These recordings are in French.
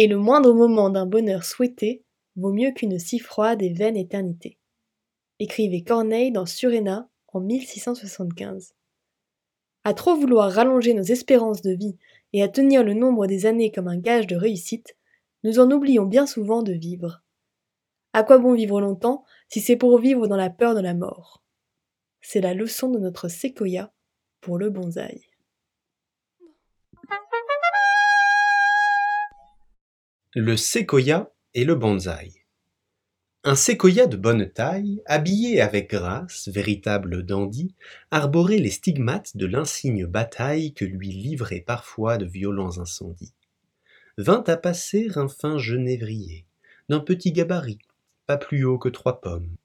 Et le moindre moment d'un bonheur souhaité vaut mieux qu'une si froide et vaine éternité. Écrivait Corneille dans Suréna en 1675. À trop vouloir rallonger nos espérances de vie et à tenir le nombre des années comme un gage de réussite, nous en oublions bien souvent de vivre. À quoi bon vivre longtemps si c'est pour vivre dans la peur de la mort? C'est la leçon de notre séquoia pour le bonsaï. Le séquoia et le bonsaï. Un séquoia de bonne taille, habillé avec grâce, véritable dandy, arborait les stigmates de l'insigne bataille que lui livraient parfois de violents incendies. Vint à passer un fin genévrier, d'un petit gabarit, pas plus haut que trois pommes.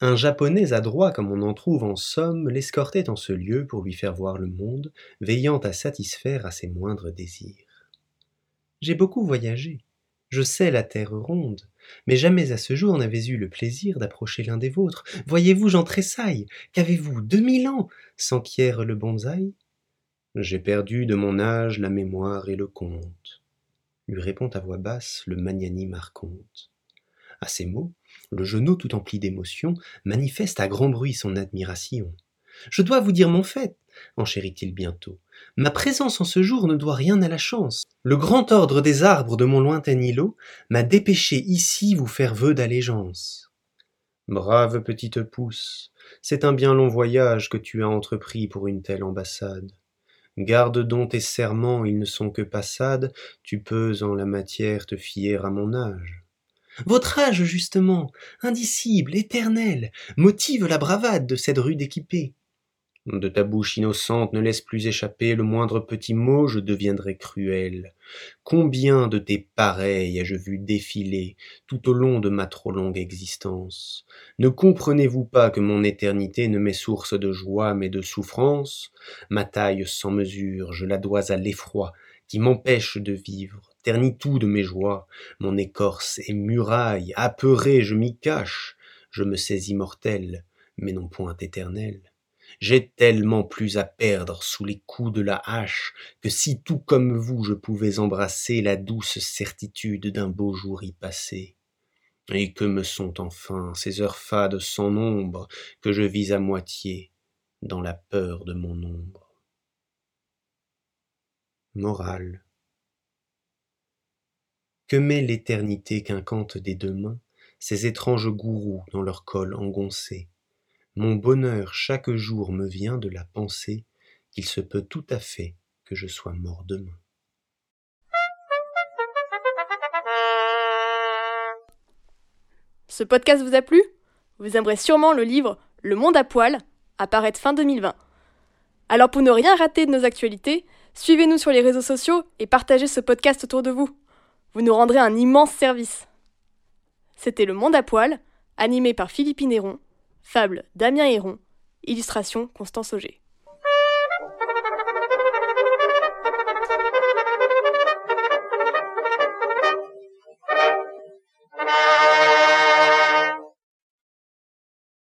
Un japonais adroit comme on en trouve en somme l'escortait en ce lieu pour lui faire voir le monde, veillant à satisfaire à ses moindres désirs. J'ai beaucoup voyagé, je sais la terre ronde, mais jamais à ce jour n'avais eu le plaisir d'approcher l'un des vôtres. Voyez-vous, j'en tressaille. Qu'avez-vous, deux mille ans, s'enquiert le bonsaï J'ai perdu de mon âge la mémoire et le compte, lui répond à voix basse le magnanime archonte. À ces mots, le genou tout empli d'émotion manifeste à grand bruit son admiration. Je dois vous dire mon fait, enchérit-il bientôt. Ma présence en ce jour ne doit rien à la chance. Le grand ordre des arbres de mon lointain îlot m'a dépêché ici vous faire vœu d'allégeance. Brave petite pousse, c'est un bien long voyage que tu as entrepris pour une telle ambassade. Garde donc tes serments, ils ne sont que passades, tu peux en la matière te fier à mon âge. Votre âge, justement, indicible, éternel, motive la bravade de cette rude équipée. De ta bouche innocente ne laisse plus échapper le moindre petit mot, je deviendrai cruel. Combien de tes pareils ai-je vu défiler tout au long de ma trop longue existence? Ne comprenez-vous pas que mon éternité ne m'est source de joie mais de souffrance? Ma taille sans mesure, je la dois à l'effroi qui m'empêche de vivre, ternit tout de mes joies, mon écorce est muraille, apeuré je m'y cache, je me sais immortel, mais non point éternel. J'ai tellement plus à perdre sous les coups de la hache que si tout comme vous je pouvais embrasser la douce certitude d'un beau jour y passé. Et que me sont enfin ces heures fades sans nombre que je vis à moitié dans la peur de mon ombre. Morale. Que met l'éternité qu'incantent des deux mains ces étranges gourous dans leur col engoncé? Mon bonheur chaque jour me vient de la pensée qu'il se peut tout à fait que je sois mort demain. Ce podcast vous a plu? Vous aimerez sûrement le livre Le monde à poil, apparaître fin 2020. Alors pour ne rien rater de nos actualités, suivez-nous sur les réseaux sociaux et partagez ce podcast autour de vous. Vous nous rendrez un immense service. C'était Le monde à poil, animé par Philippe Néron Fable Damien Héron. Illustration Constance Auger.